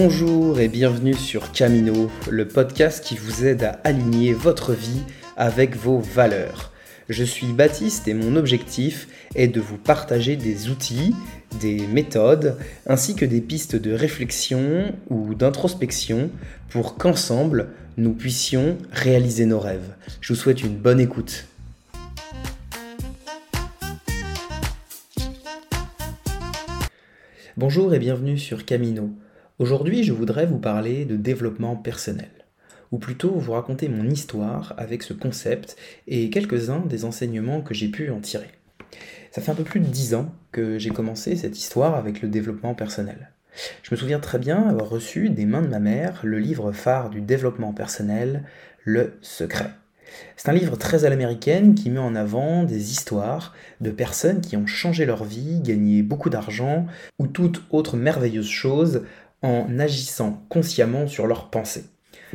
Bonjour et bienvenue sur Camino, le podcast qui vous aide à aligner votre vie avec vos valeurs. Je suis Baptiste et mon objectif est de vous partager des outils, des méthodes, ainsi que des pistes de réflexion ou d'introspection pour qu'ensemble, nous puissions réaliser nos rêves. Je vous souhaite une bonne écoute. Bonjour et bienvenue sur Camino. Aujourd'hui, je voudrais vous parler de développement personnel, ou plutôt vous raconter mon histoire avec ce concept et quelques-uns des enseignements que j'ai pu en tirer. Ça fait un peu plus de dix ans que j'ai commencé cette histoire avec le développement personnel. Je me souviens très bien avoir reçu des mains de ma mère le livre phare du développement personnel, Le Secret. C'est un livre très à l'américaine qui met en avant des histoires de personnes qui ont changé leur vie, gagné beaucoup d'argent ou toute autre merveilleuse chose en agissant consciemment sur leurs pensées.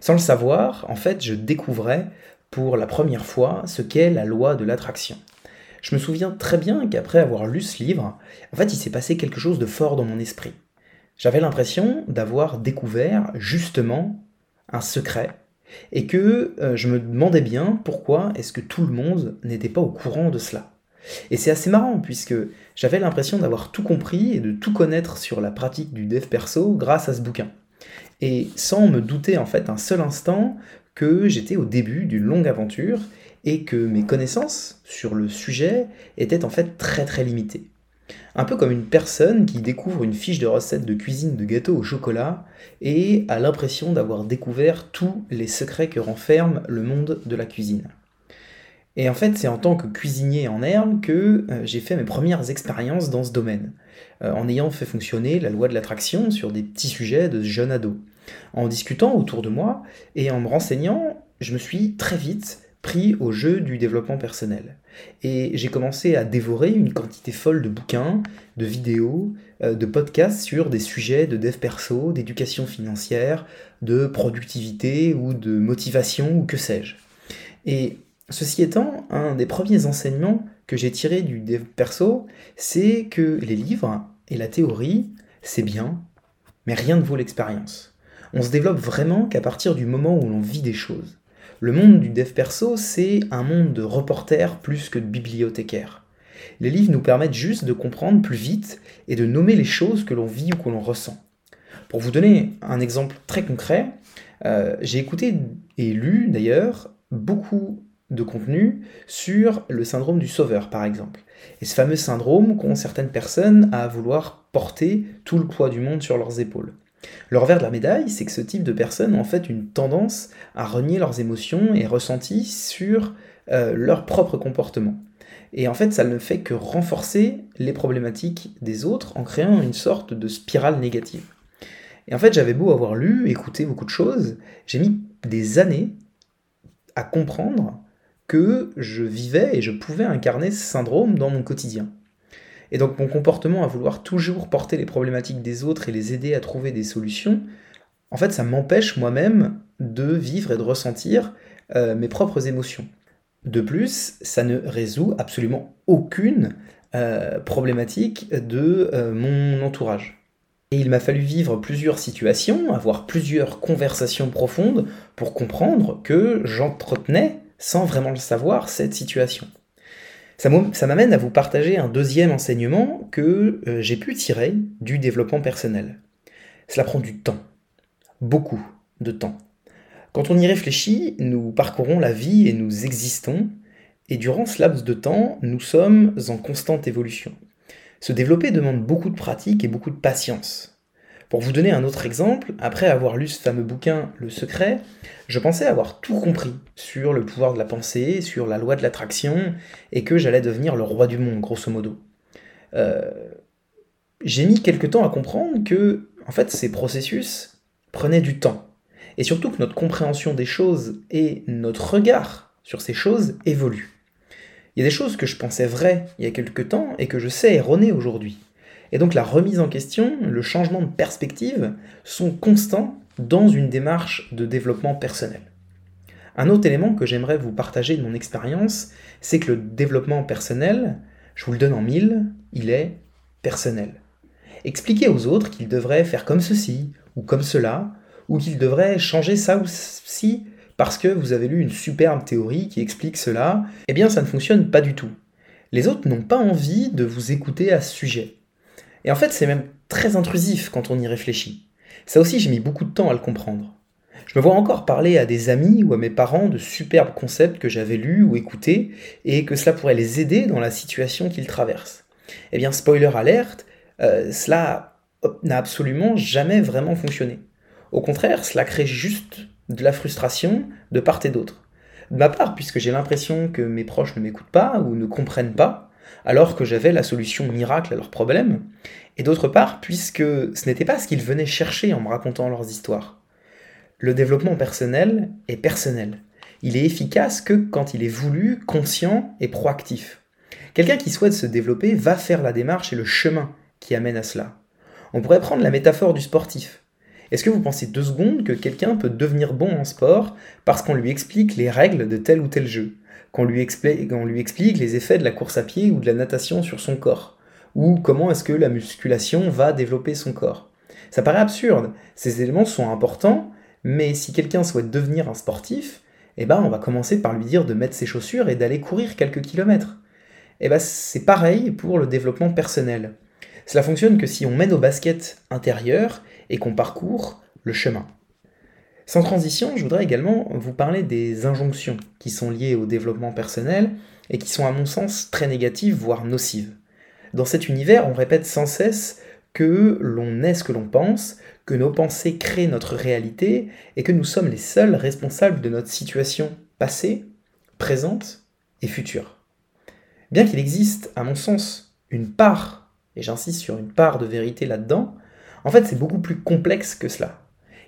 Sans le savoir, en fait, je découvrais pour la première fois ce qu'est la loi de l'attraction. Je me souviens très bien qu'après avoir lu ce livre, en fait, il s'est passé quelque chose de fort dans mon esprit. J'avais l'impression d'avoir découvert justement un secret et que euh, je me demandais bien pourquoi est-ce que tout le monde n'était pas au courant de cela. Et c'est assez marrant puisque j'avais l'impression d'avoir tout compris et de tout connaître sur la pratique du dev perso grâce à ce bouquin. Et sans me douter en fait un seul instant que j'étais au début d'une longue aventure et que mes connaissances sur le sujet étaient en fait très très limitées. Un peu comme une personne qui découvre une fiche de recette de cuisine de gâteau au chocolat et a l'impression d'avoir découvert tous les secrets que renferme le monde de la cuisine. Et en fait, c'est en tant que cuisinier en herbe que euh, j'ai fait mes premières expériences dans ce domaine, euh, en ayant fait fonctionner la loi de l'attraction sur des petits sujets de jeunes ados. En discutant autour de moi et en me renseignant, je me suis très vite pris au jeu du développement personnel. Et j'ai commencé à dévorer une quantité folle de bouquins, de vidéos, euh, de podcasts sur des sujets de dev perso, d'éducation financière, de productivité ou de motivation ou que sais-je. Et Ceci étant, un des premiers enseignements que j'ai tiré du dev perso, c'est que les livres et la théorie, c'est bien, mais rien ne vaut l'expérience. On se développe vraiment qu'à partir du moment où l'on vit des choses. Le monde du dev perso, c'est un monde de reporters plus que de bibliothécaires. Les livres nous permettent juste de comprendre plus vite et de nommer les choses que l'on vit ou que l'on ressent. Pour vous donner un exemple très concret, euh, j'ai écouté et lu d'ailleurs beaucoup de contenu sur le syndrome du sauveur, par exemple. Et ce fameux syndrome qu'ont certaines personnes à vouloir porter tout le poids du monde sur leurs épaules. Le revers de la médaille, c'est que ce type de personnes ont en fait une tendance à renier leurs émotions et ressentis sur euh, leur propre comportement. Et en fait, ça ne fait que renforcer les problématiques des autres en créant une sorte de spirale négative. Et en fait, j'avais beau avoir lu, écouté beaucoup de choses, j'ai mis des années à comprendre que je vivais et je pouvais incarner ce syndrome dans mon quotidien. Et donc mon comportement à vouloir toujours porter les problématiques des autres et les aider à trouver des solutions, en fait ça m'empêche moi-même de vivre et de ressentir euh, mes propres émotions. De plus, ça ne résout absolument aucune euh, problématique de euh, mon entourage. Et il m'a fallu vivre plusieurs situations, avoir plusieurs conversations profondes pour comprendre que j'entretenais sans vraiment le savoir, cette situation. Ça m'amène à vous partager un deuxième enseignement que euh, j'ai pu tirer du développement personnel. Cela prend du temps, beaucoup de temps. Quand on y réfléchit, nous parcourons la vie et nous existons, et durant ce laps de temps, nous sommes en constante évolution. Se développer demande beaucoup de pratique et beaucoup de patience. Pour vous donner un autre exemple, après avoir lu ce fameux bouquin Le Secret, je pensais avoir tout compris sur le pouvoir de la pensée, sur la loi de l'attraction, et que j'allais devenir le roi du monde, grosso modo. Euh, j'ai mis quelque temps à comprendre que, en fait, ces processus prenaient du temps. Et surtout que notre compréhension des choses et notre regard sur ces choses évoluent. Il y a des choses que je pensais vraies il y a quelque temps et que je sais erronées aujourd'hui. Et donc la remise en question, le changement de perspective sont constants dans une démarche de développement personnel. Un autre élément que j'aimerais vous partager de mon expérience, c'est que le développement personnel, je vous le donne en mille, il est personnel. Expliquer aux autres qu'ils devraient faire comme ceci ou comme cela, ou qu'il devrait changer ça ou ci parce que vous avez lu une superbe théorie qui explique cela, eh bien ça ne fonctionne pas du tout. Les autres n'ont pas envie de vous écouter à ce sujet. Et en fait, c'est même très intrusif quand on y réfléchit. Ça aussi, j'ai mis beaucoup de temps à le comprendre. Je me vois encore parler à des amis ou à mes parents de superbes concepts que j'avais lus ou écoutés et que cela pourrait les aider dans la situation qu'ils traversent. Eh bien, spoiler alerte, euh, cela n'a absolument jamais vraiment fonctionné. Au contraire, cela crée juste de la frustration de part et d'autre. De ma part, puisque j'ai l'impression que mes proches ne m'écoutent pas ou ne comprennent pas, alors que j'avais la solution miracle à leurs problèmes, et d'autre part, puisque ce n'était pas ce qu'ils venaient chercher en me racontant leurs histoires. Le développement personnel est personnel. Il est efficace que quand il est voulu, conscient et proactif. Quelqu'un qui souhaite se développer va faire la démarche et le chemin qui amène à cela. On pourrait prendre la métaphore du sportif. Est-ce que vous pensez deux secondes que quelqu'un peut devenir bon en sport parce qu'on lui explique les règles de tel ou tel jeu? Qu'on lui, explique, les effets de la course à pied ou de la natation sur son corps Ou comment est-ce que la musculation va développer son corps Ça paraît absurde. Ces éléments sont importants, mais si quelqu'un souhaite devenir un sportif, eh ben on va commencer par lui dire de mettre ses chaussures et d'aller courir quelques kilomètres. Eh ben c'est pareil pour le développement personnel. Cela fonctionne que si on mène au basket intérieur et qu'on parcourt le chemin. Sans transition, je voudrais également vous parler des injonctions qui sont liées au développement personnel et qui sont à mon sens très négatives, voire nocives. Dans cet univers, on répète sans cesse que l'on est ce que l'on pense, que nos pensées créent notre réalité et que nous sommes les seuls responsables de notre situation passée, présente et future. Bien qu'il existe, à mon sens, une part, et j'insiste sur une part de vérité là-dedans, en fait c'est beaucoup plus complexe que cela.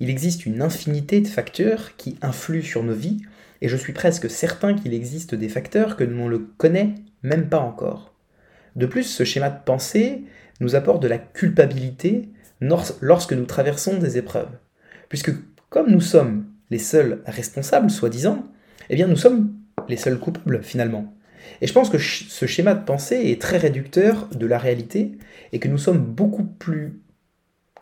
Il existe une infinité de facteurs qui influent sur nos vies, et je suis presque certain qu'il existe des facteurs que l'on ne connaît même pas encore. De plus, ce schéma de pensée nous apporte de la culpabilité lorsque nous traversons des épreuves. Puisque comme nous sommes les seuls responsables, soi-disant, eh bien nous sommes les seuls coupables finalement. Et je pense que ce schéma de pensée est très réducteur de la réalité et que nous sommes beaucoup plus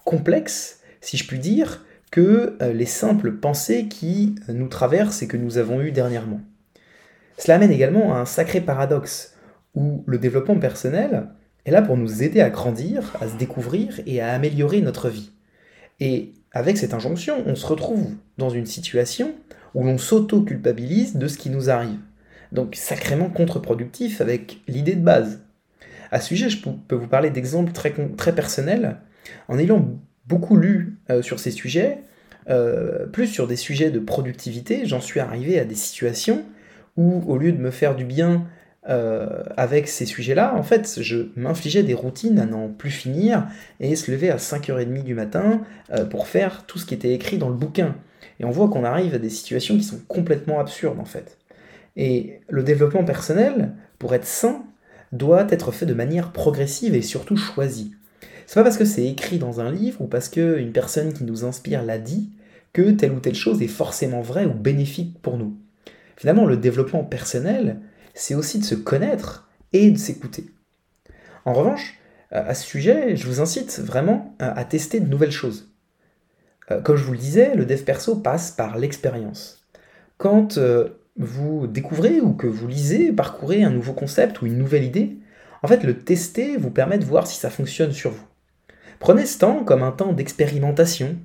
complexes, si je puis dire, que euh, les simples pensées qui nous traversent et que nous avons eues dernièrement. Cela amène également à un sacré paradoxe, où le développement personnel est là pour nous aider à grandir, à se découvrir et à améliorer notre vie. Et avec cette injonction, on se retrouve dans une situation où l'on s'auto-culpabilise de ce qui nous arrive. Donc sacrément contre-productif avec l'idée de base. À ce sujet, je peux vous parler d'exemples très, très personnels. En ayant beaucoup lu euh, sur ces sujets, euh, plus sur des sujets de productivité, j'en suis arrivé à des situations où, au lieu de me faire du bien euh, avec ces sujets-là, en fait, je m'infligeais des routines à n'en plus finir et se lever à 5h30 du matin pour faire tout ce qui était écrit dans le bouquin. Et on voit qu'on arrive à des situations qui sont complètement absurdes, en fait. Et le développement personnel, pour être sain, doit être fait de manière progressive et surtout choisie. C'est pas parce que c'est écrit dans un livre ou parce qu'une personne qui nous inspire l'a dit que telle ou telle chose est forcément vraie ou bénéfique pour nous. Finalement, le développement personnel, c'est aussi de se connaître et de s'écouter. En revanche, euh, à ce sujet, je vous incite vraiment à tester de nouvelles choses. Euh, comme je vous le disais, le dev perso passe par l'expérience. Quand euh, vous découvrez ou que vous lisez, parcourez un nouveau concept ou une nouvelle idée, en fait, le tester vous permet de voir si ça fonctionne sur vous. Prenez ce temps comme un temps d'expérimentation.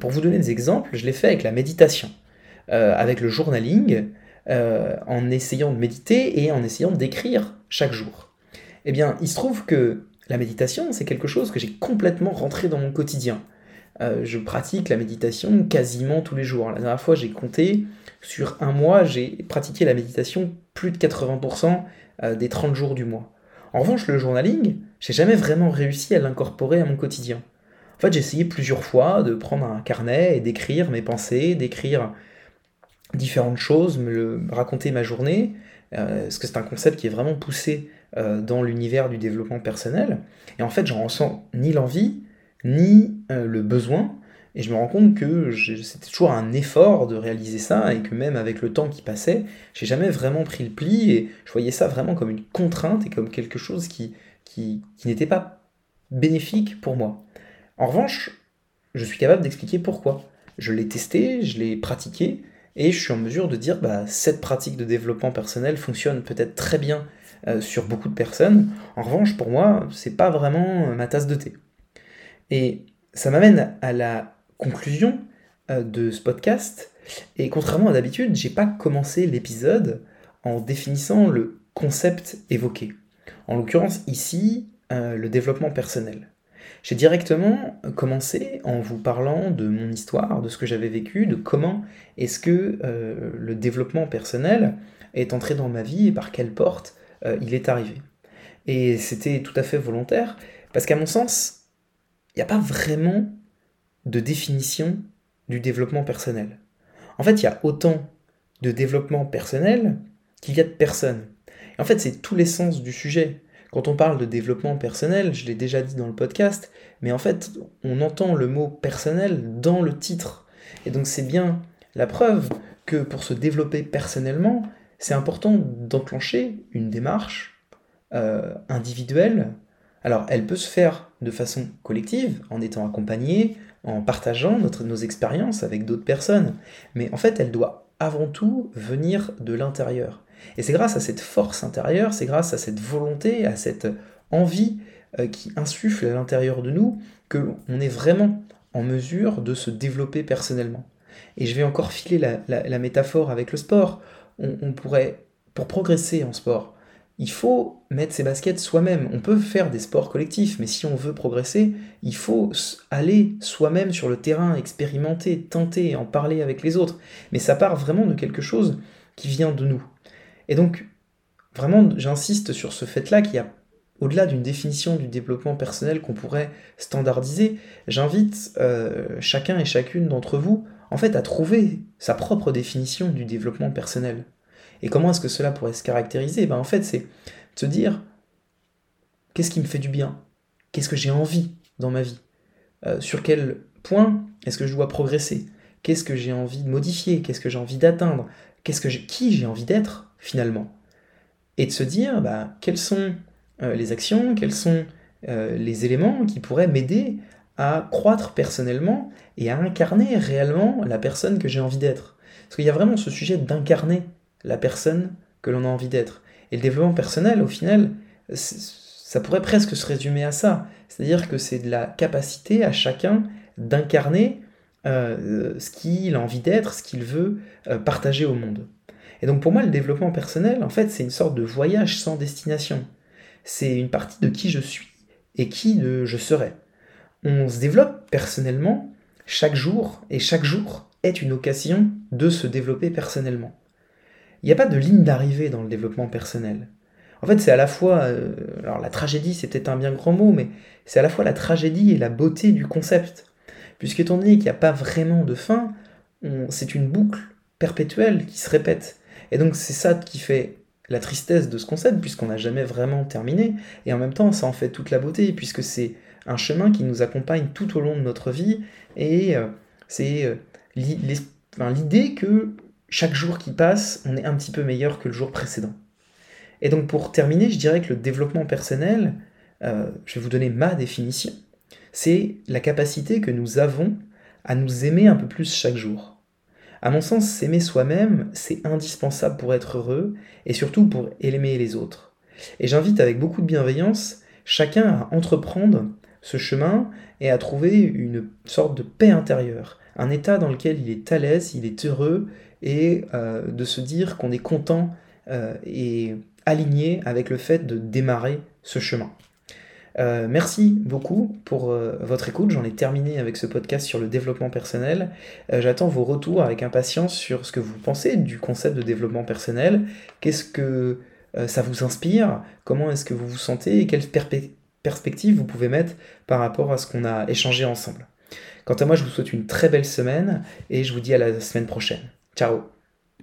pour vous donner des exemples, je l'ai fait avec la méditation, avec le journaling, euh, en essayant de méditer et en essayant d'écrire chaque jour. Eh bien, il se trouve que la méditation, c'est quelque chose que j'ai complètement rentré dans mon quotidien. Euh, je pratique la méditation quasiment tous les jours. La dernière fois, j'ai compté, sur un mois, j'ai pratiqué la méditation plus de 80% euh, des 30 jours du mois. En revanche, le journaling, j'ai jamais vraiment réussi à l'incorporer à mon quotidien. En fait, j'ai essayé plusieurs fois de prendre un carnet et d'écrire mes pensées, d'écrire différentes choses, me, raconter ma journée, euh, parce que c'est un concept qui est vraiment poussé euh, dans l'univers du développement personnel. Et en fait, j'en ressens ni l'envie, ni euh, le besoin. Et je me rends compte que c'était toujours un effort de réaliser ça et que même avec le temps qui passait, j'ai jamais vraiment pris le pli et je voyais ça vraiment comme une contrainte et comme quelque chose qui, qui, n'était pas bénéfique pour moi. En revanche, je suis capable d'expliquer pourquoi. Je l'ai testé, je l'ai pratiqué, et je suis en mesure de dire bah, cette pratique de développement personnel fonctionne peut-être très bien euh, sur beaucoup de personnes. En revanche, pour moi, c'est pas vraiment ma tasse de thé. Et ça m'amène à la conclusion euh, de ce podcast. Et contrairement à d'habitude, j'ai pas commencé l'épisode en définissant le concept évoqué. En l'occurrence, ici, euh, le développement personnel. J'ai directement commencé en vous parlant de mon histoire, de ce que j'avais vécu, de comment est-ce que euh, le développement personnel est entré dans ma vie et par quelle porte il est arrivé. Et c'était tout à fait volontaire, parce qu'à mon sens, il n'y a pas vraiment de définition du développement personnel. En fait, il y a autant de développement personnel qu'il y a de personnes. En fait, c'est tout l'essence du sujet. Quand on parle de développement personnel, je l'ai déjà dit dans le podcast, mais en fait, on entend le mot personnel dans le titre. Et donc c'est bien la preuve que pour se développer personnellement, c'est important d'enclencher une démarche euh, individuelle. Alors, elle peut se faire de façon collective, en étant accompagnée, en partageant notre, nos expériences avec d'autres personnes. Mais en fait, elle doit avant tout venir de l'intérieur. Et c'est grâce à cette force intérieure, c'est grâce à cette volonté, à cette envie euh, qui insuffle à l'intérieur de nous, que l'on est vraiment en mesure de se développer personnellement. Et je vais encore filer la, métaphore avec le sport. on pourrait, pour progresser en sport, il faut mettre ses baskets soi-même. On peut faire des sports collectifs, mais si on veut progresser, il faut aller soi-même sur le terrain, expérimenter, tenter, en parler avec les autres. Mais ça part vraiment de quelque chose qui vient de nous. Et donc, vraiment, j'insiste sur ce fait-là qu'il y a, au-delà d'une définition du développement personnel qu'on pourrait standardiser, j'invite euh, chacun et chacune d'entre vous, en fait, à trouver sa propre définition du développement personnel. Et comment est-ce que cela pourrait se caractériser? Ben, En fait, c'est de se dire qu'est-ce qui me fait du bien? Qu'est-ce que j'ai envie dans ma vie? Euh, Sur quel point est-ce que je dois progresser? Qu'est-ce que j'ai envie de modifier? Qu'est-ce que j'ai envie d'atteindre? Qu'est-ce que Qui j'ai envie d'être finalement? Et de se dire bah, quelles sont euh, les actions, quels sont euh, les éléments qui pourraient m'aider à croître personnellement et à incarner réellement la personne que j'ai envie d'être? Parce qu'il y a vraiment ce sujet d'incarner la personne que l'on a envie d'être. Et le développement personnel, au final, ça pourrait presque se résumer à ça. C'est-à-dire que c'est de la capacité à chacun d'incarner euh, ce qu'il a envie d'être, ce qu'il veut euh, partager au monde. Et donc pour moi, le développement personnel, en fait, c'est une sorte de voyage sans destination. C'est une partie de qui je suis et qui je serai. On se développe personnellement chaque jour, et chaque jour est une occasion de se développer personnellement il n'y a pas de ligne d'arrivée dans le développement personnel. En fait, c'est à la fois, euh, alors la tragédie, c'est peut-être un bien grand mot, mais c'est à la fois la tragédie et la beauté du concept. Puisqu'étant donné qu'il n'y a pas vraiment de fin, c'est une boucle perpétuelle qui se répète. Et donc c'est ça qui fait la tristesse de ce concept, puisqu'on n'a jamais vraiment terminé, et en même temps, ça en fait toute la beauté, puisque c'est un chemin qui nous accompagne tout au long de notre vie, et euh, c'est euh, l'idée que chaque jour qui passe, on est un petit peu meilleur que le jour précédent. Et donc pour terminer, je dirais que le développement personnel, euh, je vais vous donner ma définition, c'est la capacité que nous avons à nous aimer un peu plus chaque jour. À mon sens, s'aimer soi-même, c'est indispensable pour être heureux et surtout pour aimer les autres. Et j'invite avec beaucoup de bienveillance chacun à entreprendre ce chemin et à trouver une sorte de paix intérieure, un état dans lequel il est à l'aise, il est heureux et euh, de se dire qu'on est content euh, et aligné avec le fait de démarrer ce chemin. Euh, merci beaucoup pour votre écoute. J'en ai terminé avec ce podcast sur le développement personnel. J'attends vos retours avec impatience sur ce que vous pensez du concept de développement personnel. Qu'est-ce que ça vous inspire? Comment est-ce que vous vous sentez? Et quelles perspectives vous pouvez mettre par rapport à ce qu'on a échangé ensemble? Quant à moi, je vous souhaite une très belle semaine et je vous dis à la semaine prochaine. Ciao